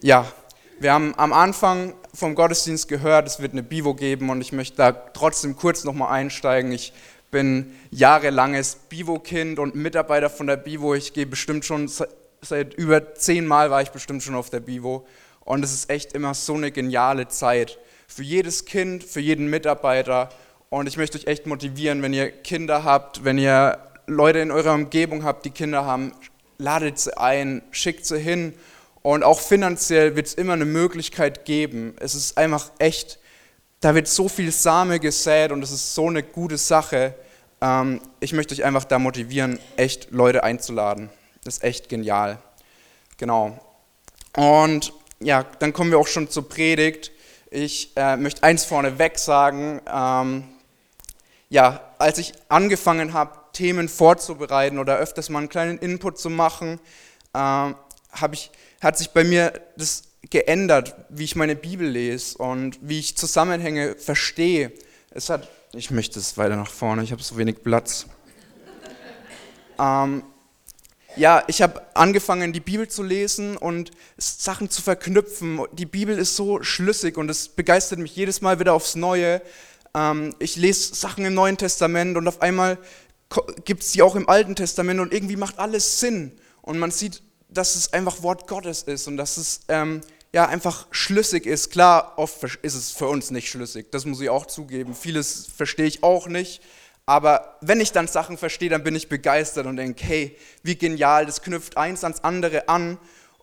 Ja, wir haben am Anfang vom Gottesdienst gehört, es wird eine Bivo geben und ich möchte da trotzdem kurz nochmal einsteigen. Ich bin jahrelanges Bivo-Kind und Mitarbeiter von der Bivo. Ich gehe bestimmt schon seit über zehn Mal war ich bestimmt schon auf der Bivo und es ist echt immer so eine geniale Zeit für jedes Kind, für jeden Mitarbeiter und ich möchte euch echt motivieren, wenn ihr Kinder habt, wenn ihr Leute in eurer Umgebung habt, die Kinder haben, ladet sie ein, schickt sie hin und auch finanziell wird es immer eine Möglichkeit geben. Es ist einfach echt, da wird so viel Same gesät und es ist so eine gute Sache. Ähm, ich möchte euch einfach da motivieren, echt Leute einzuladen. Das ist echt genial. Genau. Und ja, dann kommen wir auch schon zur Predigt. Ich äh, möchte eins vorneweg sagen. Ähm, ja, als ich angefangen habe, Themen vorzubereiten oder öfters mal einen kleinen Input zu machen, äh, ich, hat sich bei mir das geändert, wie ich meine Bibel lese und wie ich Zusammenhänge verstehe. Es hat, ich möchte es weiter nach vorne, ich habe so wenig Platz. ähm, ja, ich habe angefangen, die Bibel zu lesen und Sachen zu verknüpfen. Die Bibel ist so schlüssig und es begeistert mich jedes Mal wieder aufs Neue. Ähm, ich lese Sachen im Neuen Testament und auf einmal gibt es die auch im Alten Testament und irgendwie macht alles Sinn. Und man sieht dass es einfach Wort Gottes ist und dass es ähm, ja einfach schlüssig ist. Klar, oft ist es für uns nicht schlüssig, das muss ich auch zugeben. Vieles verstehe ich auch nicht. Aber wenn ich dann Sachen verstehe, dann bin ich begeistert und denke, hey, wie genial, das knüpft eins ans andere an.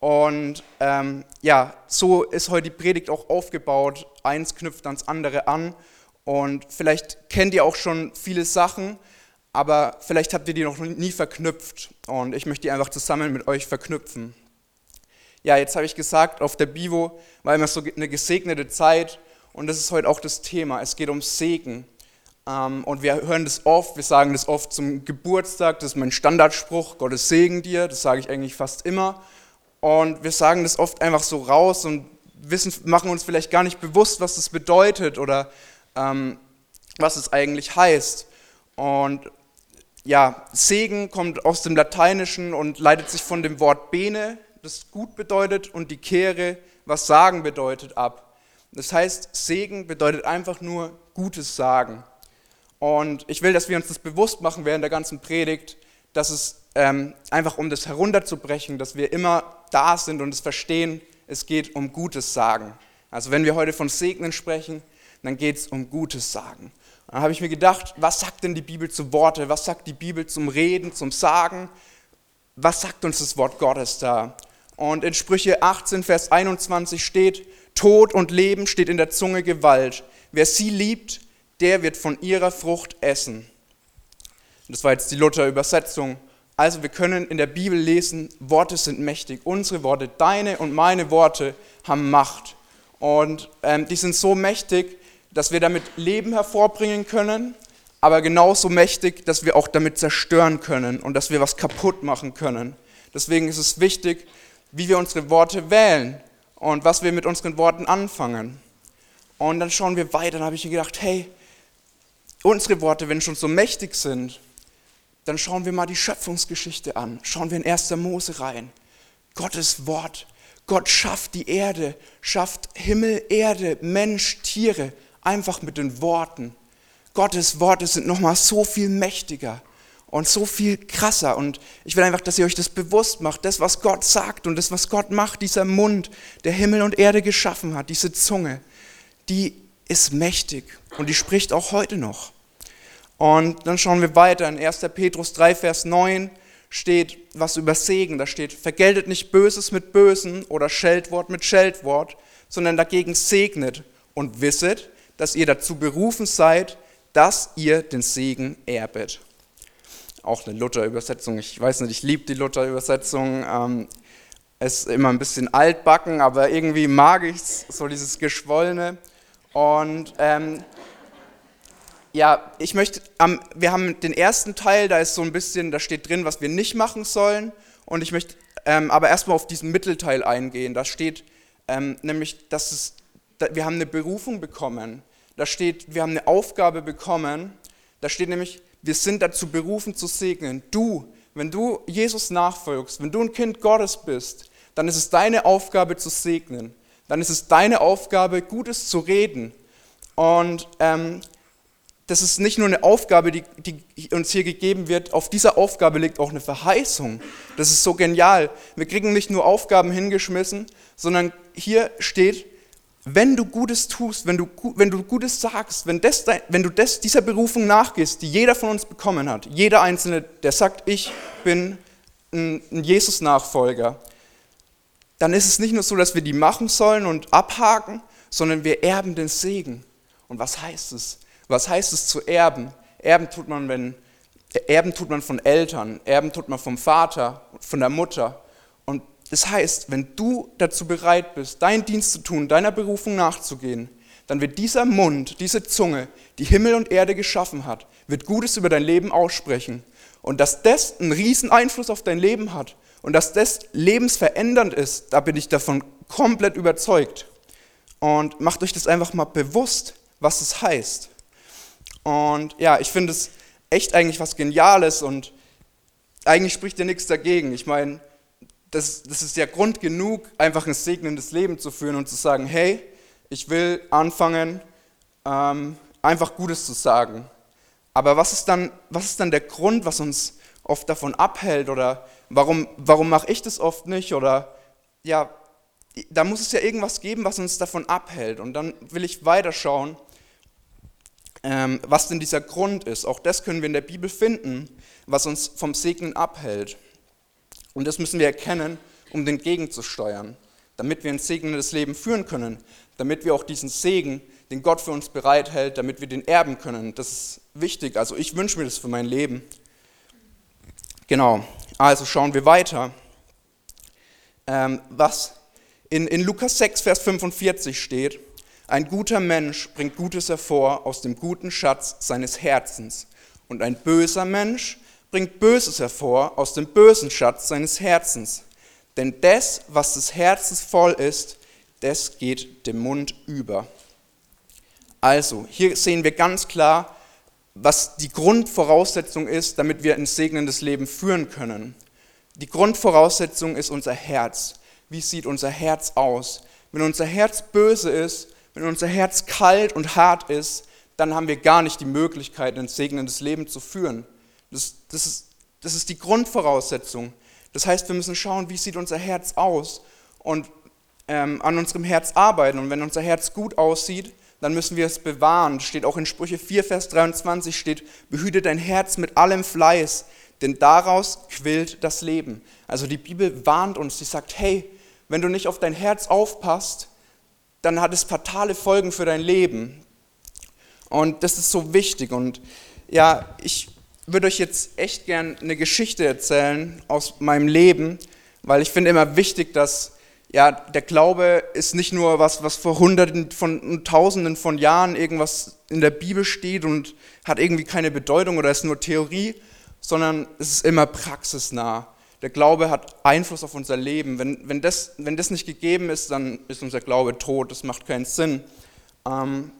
Und ähm, ja, so ist heute die Predigt auch aufgebaut. Eins knüpft ans andere an. Und vielleicht kennt ihr auch schon viele Sachen, aber vielleicht habt ihr die noch nie verknüpft und ich möchte die einfach zusammen mit euch verknüpfen. Ja, jetzt habe ich gesagt, auf der Bivo war immer so eine gesegnete Zeit und das ist heute auch das Thema. Es geht um Segen. Ähm, und wir hören das oft, wir sagen das oft zum Geburtstag, das ist mein Standardspruch, Gottes Segen dir, das sage ich eigentlich fast immer. Und wir sagen das oft einfach so raus und wissen, machen uns vielleicht gar nicht bewusst, was das bedeutet oder ähm, was es eigentlich heißt. Und ja, Segen kommt aus dem Lateinischen und leitet sich von dem Wort bene, das gut bedeutet, und die Kehre, was sagen bedeutet, ab. Das heißt, Segen bedeutet einfach nur Gutes sagen. Und ich will, dass wir uns das bewusst machen während der ganzen Predigt, dass es ähm, einfach um das herunterzubrechen, dass wir immer da sind und es verstehen, es geht um Gutes sagen. Also wenn wir heute von Segnen sprechen, dann geht es um Gutes sagen. Dann habe ich mir gedacht, was sagt denn die Bibel zu Worte? Was sagt die Bibel zum Reden, zum Sagen? Was sagt uns das Wort Gottes da? Und in Sprüche 18, Vers 21 steht, Tod und Leben steht in der Zunge Gewalt. Wer sie liebt, der wird von ihrer Frucht essen. Das war jetzt die Luther-Übersetzung. Also wir können in der Bibel lesen, Worte sind mächtig. Unsere Worte, deine und meine Worte haben Macht. Und ähm, die sind so mächtig, dass wir damit Leben hervorbringen können, aber genauso mächtig, dass wir auch damit zerstören können und dass wir was kaputt machen können. Deswegen ist es wichtig, wie wir unsere Worte wählen und was wir mit unseren Worten anfangen. Und dann schauen wir weiter, dann habe ich mir gedacht, hey, unsere Worte, wenn schon so mächtig sind, dann schauen wir mal die Schöpfungsgeschichte an. Schauen wir in 1. Mose rein. Gottes Wort. Gott schafft die Erde, schafft Himmel, Erde, Mensch, Tiere einfach mit den Worten. Gottes Worte sind nochmal so viel mächtiger und so viel krasser. Und ich will einfach, dass ihr euch das bewusst macht. Das, was Gott sagt und das, was Gott macht, dieser Mund, der Himmel und Erde geschaffen hat, diese Zunge, die ist mächtig und die spricht auch heute noch. Und dann schauen wir weiter. In 1. Petrus 3, Vers 9 steht was über Segen. Da steht, vergeltet nicht Böses mit Bösen oder Scheldwort mit Scheldwort, sondern dagegen segnet und wisset, dass ihr dazu berufen seid, dass ihr den Segen erbet. Auch eine Luther-Übersetzung. Ich weiß nicht, ich liebe die Luther-Übersetzung. Ähm, es ist immer ein bisschen altbacken, aber irgendwie mag ich es, so dieses Geschwollene. Und ähm, ja, ich möchte, ähm, wir haben den ersten Teil, da ist so ein bisschen, da steht drin, was wir nicht machen sollen. Und ich möchte ähm, aber erstmal auf diesen Mittelteil eingehen. Da steht ähm, nämlich, dass es wir haben eine Berufung bekommen. Da steht, wir haben eine Aufgabe bekommen. Da steht nämlich, wir sind dazu berufen zu segnen. Du, wenn du Jesus nachfolgst, wenn du ein Kind Gottes bist, dann ist es deine Aufgabe zu segnen. Dann ist es deine Aufgabe, Gutes zu reden. Und ähm, das ist nicht nur eine Aufgabe, die, die, uns hier gegeben wird, auf dieser Aufgabe liegt auch eine Verheißung. Das ist so genial. Wir kriegen nicht nur Aufgaben hingeschmissen, sondern hier steht, wenn du Gutes tust, wenn du, wenn du Gutes sagst, wenn, das, wenn du das, dieser Berufung nachgehst, die jeder von uns bekommen hat, jeder Einzelne, der sagt, ich bin ein, Jesus-Nachfolger, dann ist es nicht nur so, dass wir die machen sollen und abhaken, sondern wir erben den Segen. Und was heißt es? Was heißt es zu erben? Erben tut man, wenn, erben tut man von Eltern, erben tut man vom Vater, von der Mutter. Das heißt, wenn du dazu bereit bist, deinen Dienst zu tun, deiner Berufung nachzugehen, dann wird dieser Mund, diese Zunge, die Himmel und Erde geschaffen hat, wird Gutes über dein Leben aussprechen. Und dass das einen riesen Einfluss auf dein Leben hat und dass das lebensverändernd ist, da bin ich davon komplett überzeugt. Und macht euch das einfach mal bewusst, was es heißt. Und ja, ich finde es echt eigentlich was Geniales und eigentlich spricht ja nichts dagegen. Ich meine, das, das ist ja Grund genug, einfach ein segnendes Leben zu führen und zu sagen, hey, ich will anfangen, ähm, einfach Gutes zu sagen. Aber was ist, dann, was ist dann der Grund, was uns oft davon abhält? Oder warum, warum mache ich das oft nicht? Oder ja, da muss es ja irgendwas geben, was uns davon abhält. Und dann will ich weiterschauen, ähm, was denn dieser Grund ist. Auch das können wir in der Bibel finden, was uns vom Segnen abhält. Und das müssen wir erkennen, um den gegenzusteuern, damit wir ein segnendes Leben führen können, damit wir auch diesen Segen, den Gott für uns bereithält, damit wir den erben können. Das ist wichtig. Also ich wünsche mir das für mein Leben. Genau, also schauen wir weiter. Ähm, was in, in Lukas 6, Vers 45 steht, ein guter Mensch bringt Gutes hervor aus dem guten Schatz seines Herzens und ein böser Mensch bringt Böses hervor aus dem bösen Schatz seines Herzens. Denn das, was des Herzens voll ist, das geht dem Mund über. Also, hier sehen wir ganz klar, was die Grundvoraussetzung ist, damit wir ein segnendes Leben führen können. Die Grundvoraussetzung ist unser Herz. Wie sieht unser Herz aus? Wenn unser Herz böse ist, wenn unser Herz kalt und hart ist, dann haben wir gar nicht die Möglichkeit, ein segnendes Leben zu führen. Das, das, ist, das ist die Grundvoraussetzung. Das heißt, wir müssen schauen, wie sieht unser Herz aus und ähm, an unserem Herz arbeiten. Und wenn unser Herz gut aussieht, dann müssen wir es bewahren. Das steht auch in Sprüche 4, Vers 23 steht, behüte dein Herz mit allem Fleiß, denn daraus quillt das Leben. Also die Bibel warnt uns, sie sagt, hey, wenn du nicht auf dein Herz aufpasst, dann hat es fatale Folgen für dein Leben. Und das ist so wichtig. Und ja, ich würde euch jetzt echt gern eine Geschichte erzählen aus meinem Leben, weil ich finde immer wichtig, dass ja, der Glaube ist nicht nur was, was vor Hunderten von Tausenden von Jahren irgendwas in der Bibel steht und hat irgendwie keine Bedeutung oder ist nur Theorie, sondern es ist immer praxisnah. Der Glaube hat Einfluss auf unser Leben. Wenn, wenn, das, wenn das nicht gegeben ist, dann ist unser Glaube tot. Das macht keinen Sinn. Ähm,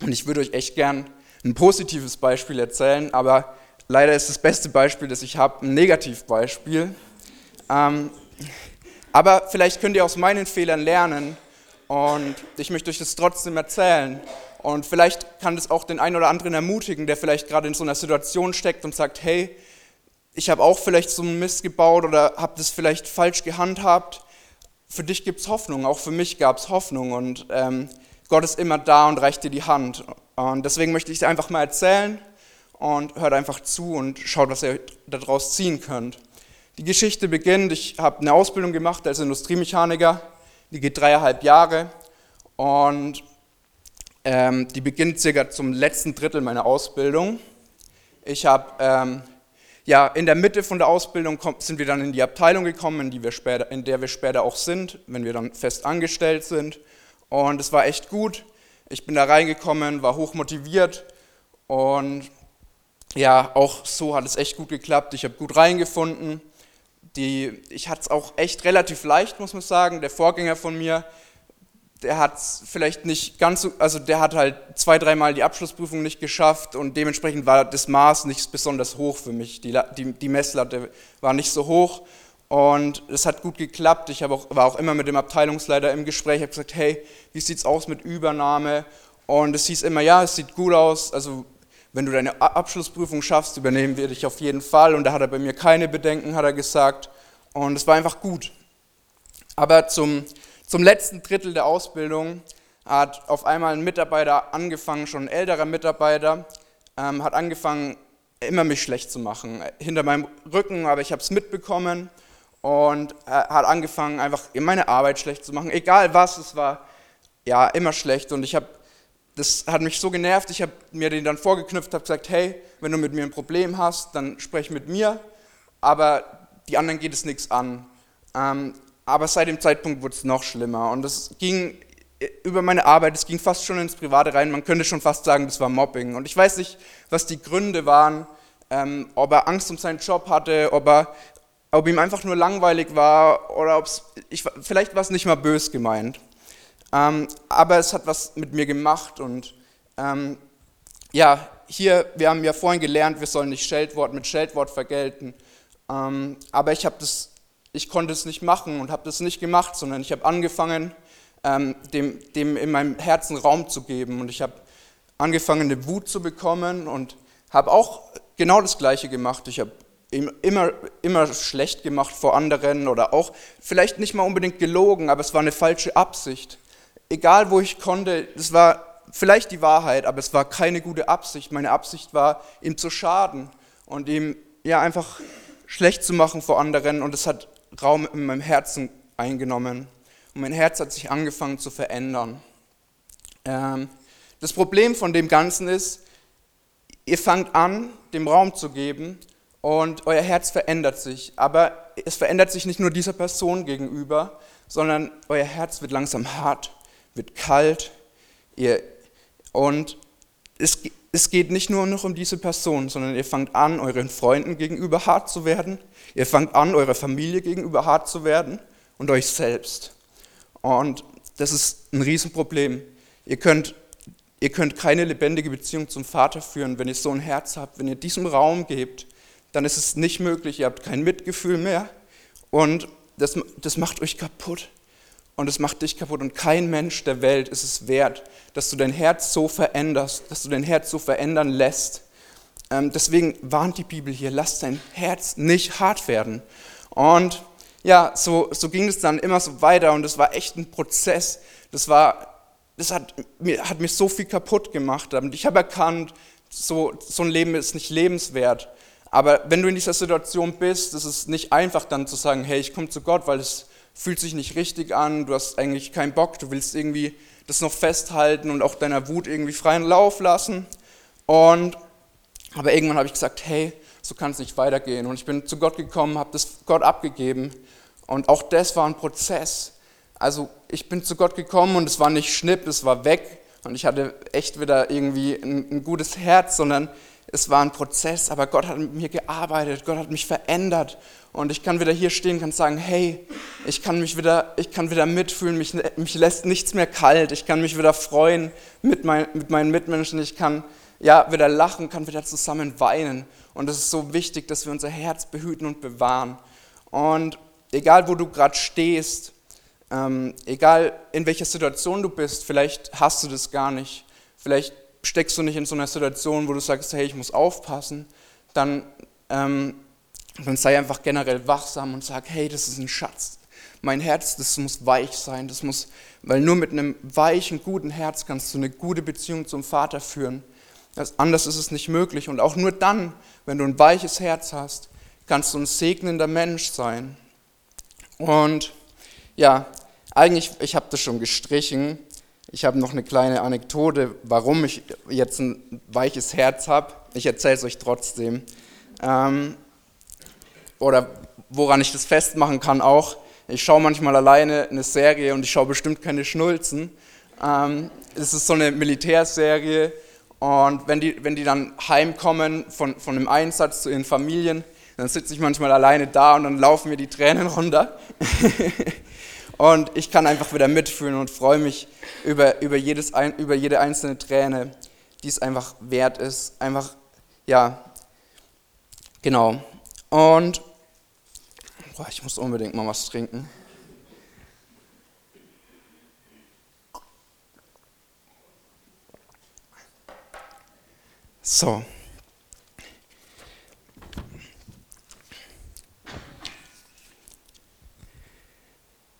und ich würde euch echt gern ein positives Beispiel erzählen, aber Leider ist das beste Beispiel, das ich habe, ein Negativbeispiel. Ähm, aber vielleicht könnt ihr aus meinen Fehlern lernen und ich möchte euch das trotzdem erzählen. Und vielleicht kann das auch den einen oder anderen ermutigen, der vielleicht gerade in so einer Situation steckt und sagt, hey, ich habe auch vielleicht so einen Mist gebaut oder habe das vielleicht falsch gehandhabt. Für dich gibt es Hoffnung, auch für mich gab es Hoffnung und ähm, Gott ist immer da und reicht dir die Hand. Und deswegen möchte ich dir einfach mal erzählen und hört einfach zu und schaut, was ihr daraus ziehen könnt. Die Geschichte beginnt, ich habe eine Ausbildung gemacht als Industriemechaniker, die geht dreieinhalb Jahre und ähm, die beginnt circa zum letzten Drittel meiner Ausbildung. Ich habe, ähm, ja, in der Mitte von der Ausbildung sind wir dann in die Abteilung gekommen, in, die wir später, in der wir später auch sind, wenn wir dann fest angestellt sind. Und es war echt gut. Ich bin da reingekommen, war hoch motiviert und ja, auch so hat es echt gut geklappt. Ich habe gut reingefunden. Die, ich hatte es auch echt relativ leicht, muss man sagen. Der Vorgänger von mir, der hat es vielleicht nicht ganz so, also der hat halt zwei, dreimal die Abschlussprüfung nicht geschafft und dementsprechend war das Maß nicht besonders hoch für mich. Die, die, die Messlatte war nicht so hoch Und es hat gut geklappt. Ich auch, war auch immer mit dem Abteilungsleiter im Gespräch, habe gesagt, hey, wie sieht es aus mit Übernahme? Und es hieß immer, ja, es sieht gut aus. Also wenn du deine Abschlussprüfung schaffst, übernehmen wir dich auf jeden Fall. Und da hat er bei mir keine Bedenken, hat er gesagt. Und es war einfach gut. Aber zum, zum letzten Drittel der Ausbildung hat auf einmal ein Mitarbeiter angefangen, schon ein älterer Mitarbeiter, ähm, hat angefangen, immer mich schlecht zu machen. Hinter meinem Rücken, aber ich habe es mitbekommen und hat angefangen, einfach meine Arbeit schlecht zu machen. Egal was, es war ja immer schlecht und ich habe, das hat mich so genervt, ich habe mir den dann vorgeknüpft, habe gesagt, hey, wenn du mit mir ein Problem hast, dann sprech mit mir, aber die anderen geht es nichts an. Ähm, aber seit dem Zeitpunkt wurde es noch schlimmer und es ging über meine Arbeit, es ging fast schon ins Private rein, man könnte schon fast sagen, das war Mobbing. Und ich weiß nicht, was die Gründe waren, ähm, ob er Angst um seinen Job hatte, ob, er, ob ihm einfach nur langweilig war oder ob es, vielleicht war es nicht mal bös gemeint. Ähm, aber es hat was mit mir gemacht und ähm, ja, hier, wir haben ja vorhin gelernt, wir sollen nicht Scheldwort mit Scheldwort vergelten. Ähm, aber ich habe das, ich konnte es nicht machen und habe das nicht gemacht, sondern ich habe angefangen, ähm, dem, dem in meinem Herzen Raum zu geben. Und ich habe angefangen, eine Wut zu bekommen und habe auch genau das Gleiche gemacht. Ich habe immer, immer schlecht gemacht vor anderen oder auch vielleicht nicht mal unbedingt gelogen, aber es war eine falsche Absicht. Egal wo ich konnte, es war vielleicht die Wahrheit, aber es war keine gute Absicht. Meine Absicht war, ihm zu schaden und ihm ja einfach schlecht zu machen vor anderen und es hat Raum in meinem Herzen eingenommen und mein Herz hat sich angefangen zu verändern. Ähm, das Problem von dem Ganzen ist, ihr fangt an, dem Raum zu geben und euer Herz verändert sich. Aber es verändert sich nicht nur dieser Person gegenüber, sondern euer Herz wird langsam hart, wird kalt. Ihr, und es, es geht nicht nur noch um diese Person, sondern ihr fangt an, euren Freunden gegenüber hart zu werden. Ihr fangt an, eurer Familie gegenüber hart zu werden und euch selbst. Und das ist ein Riesenproblem. Ihr könnt, ihr könnt keine lebendige Beziehung zum Vater führen, wenn ihr so ein Herz habt, wenn ihr diesem Raum gebt, dann ist es nicht möglich. Ihr habt kein Mitgefühl mehr und das, das macht euch kaputt. Und es macht dich kaputt. Und kein Mensch der Welt ist es wert, dass du dein Herz so veränderst, dass du dein Herz so verändern lässt. Ähm, deswegen warnt die Bibel hier, lass dein Herz nicht hart werden. Und ja, so, so ging es dann immer so weiter und es war echt ein Prozess. Das, war, das hat, mir, hat mich so viel kaputt gemacht. Und ich habe erkannt, so, so ein Leben ist nicht lebenswert. Aber wenn du in dieser Situation bist, ist es nicht einfach dann zu sagen, hey, ich komme zu Gott, weil es fühlt sich nicht richtig an, du hast eigentlich keinen Bock, du willst irgendwie das noch festhalten und auch deiner Wut irgendwie freien Lauf lassen. Und, aber irgendwann habe ich gesagt, hey, so kann es nicht weitergehen. Und ich bin zu Gott gekommen, habe das Gott abgegeben. Und auch das war ein Prozess. Also ich bin zu Gott gekommen und es war nicht schnipp, es war weg. Und ich hatte echt wieder irgendwie ein, ein gutes Herz, sondern es war ein Prozess. Aber Gott hat mit mir gearbeitet, Gott hat mich verändert. Und ich kann wieder hier stehen, kann sagen, hey, ich kann mich wieder, ich kann wieder mitfühlen, mich, mich lässt nichts mehr kalt. Ich kann mich wieder freuen mit, mein, mit meinen Mitmenschen. Ich kann ja, wieder lachen, kann wieder zusammen weinen. Und es ist so wichtig, dass wir unser Herz behüten und bewahren. Und egal wo du gerade stehst, ähm, egal in welcher Situation du bist, vielleicht hast du das gar nicht, vielleicht steckst du nicht in so einer Situation, wo du sagst, hey, ich muss aufpassen, dann, ähm, dann sei einfach generell wachsam und sag, hey, das ist ein Schatz. Mein Herz, das muss weich sein, das muss, weil nur mit einem weichen, guten Herz kannst du eine gute Beziehung zum Vater führen. Das, anders ist es nicht möglich. Und auch nur dann, wenn du ein weiches Herz hast, kannst du ein segnender Mensch sein. Und ja, eigentlich, ich habe das schon gestrichen. Ich habe noch eine kleine Anekdote, warum ich jetzt ein weiches Herz habe. Ich erzähle es euch trotzdem. Ähm, oder woran ich das festmachen kann auch. Ich schaue manchmal alleine eine Serie und ich schaue bestimmt keine Schnulzen. Ähm, es ist so eine Militärserie und wenn die, wenn die dann heimkommen von, von einem Einsatz zu ihren Familien, dann sitze ich manchmal alleine da und dann laufen mir die Tränen runter. und ich kann einfach wieder mitfühlen und freue mich über, über, jedes, über jede einzelne Träne, die es einfach wert ist. Einfach, ja, genau. Und Boah, ich muss unbedingt mal was trinken. So.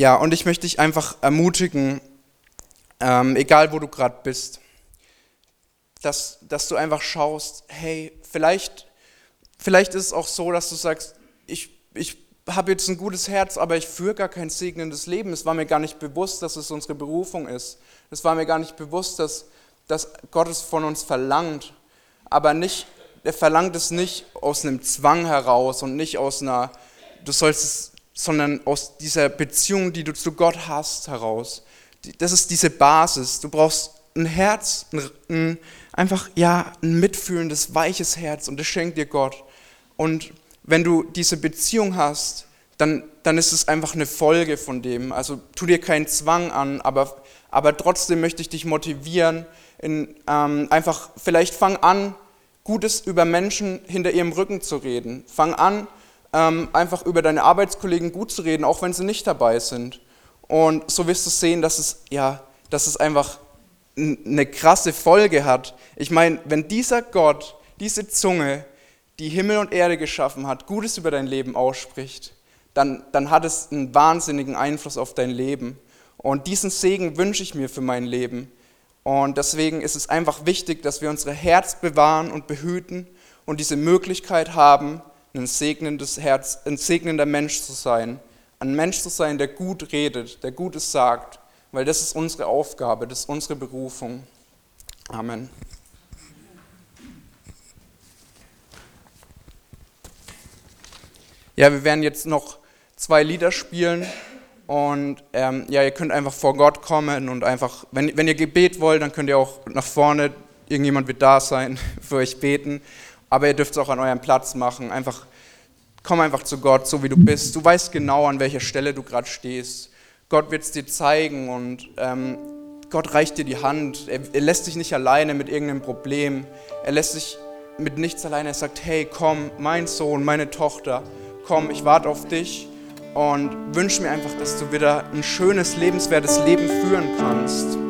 Ja, und ich möchte dich einfach ermutigen, ähm, egal wo du gerade bist, dass, dass du einfach schaust, hey, vielleicht, vielleicht ist es auch so, dass du sagst, ich, ich habe jetzt ein gutes Herz, aber ich führe gar kein segnendes Leben. Es war mir gar nicht bewusst, dass es unsere Berufung ist. Es war mir gar nicht bewusst, dass, dass Gott es von uns verlangt. Aber nicht, er verlangt es nicht aus einem Zwang heraus und nicht aus einer, du sollst es, sondern aus dieser Beziehung, die du zu Gott hast, heraus. Das ist diese Basis. Du brauchst ein Herz, ein, ein, einfach ja, ein mitfühlendes, weiches Herz und das schenkt dir Gott. Und wenn du diese Beziehung hast, dann, dann ist es einfach eine Folge von dem. Also tu dir keinen Zwang an, aber, aber trotzdem möchte ich dich motivieren, in, ähm, einfach vielleicht fang an, Gutes über Menschen hinter ihrem Rücken zu reden. Fang an, ähm, einfach über deine Arbeitskollegen gut zu reden, auch wenn sie nicht dabei sind. Und so wirst du sehen, dass es, ja, dass es einfach eine krasse Folge hat. Ich meine, wenn dieser Gott, diese Zunge, die Himmel und Erde geschaffen hat, Gutes über dein Leben ausspricht, dann, dann hat es einen wahnsinnigen Einfluss auf dein Leben. Und diesen Segen wünsche ich mir für mein Leben. Und deswegen ist es einfach wichtig, dass wir unser Herz bewahren und behüten und diese Möglichkeit haben, ein segnendes Herz, ein segnender Mensch zu sein. Ein Mensch zu sein, der gut redet, der Gutes sagt, weil das ist unsere Aufgabe, das ist unsere Berufung. Amen. Ja, wir werden jetzt noch zwei Lieder spielen und ähm, ja, ihr könnt einfach vor Gott kommen und einfach, wenn, wenn ihr Gebet wollt, dann könnt ihr auch nach vorne, irgendjemand wird da sein, für euch beten, aber ihr dürft es auch an eurem Platz machen. Einfach, komm einfach zu Gott, so wie du bist. Du weißt genau, an welcher Stelle du gerade stehst. Gott wird es dir zeigen und ähm, Gott reicht dir die Hand. Er, er lässt dich nicht alleine mit irgendeinem Problem. Er lässt dich mit nichts alleine. Er sagt, hey, komm, mein Sohn, meine Tochter, komm, ich warte auf dich und wünsche mir einfach, dass du wieder ein schönes, lebenswertes Leben führen kannst.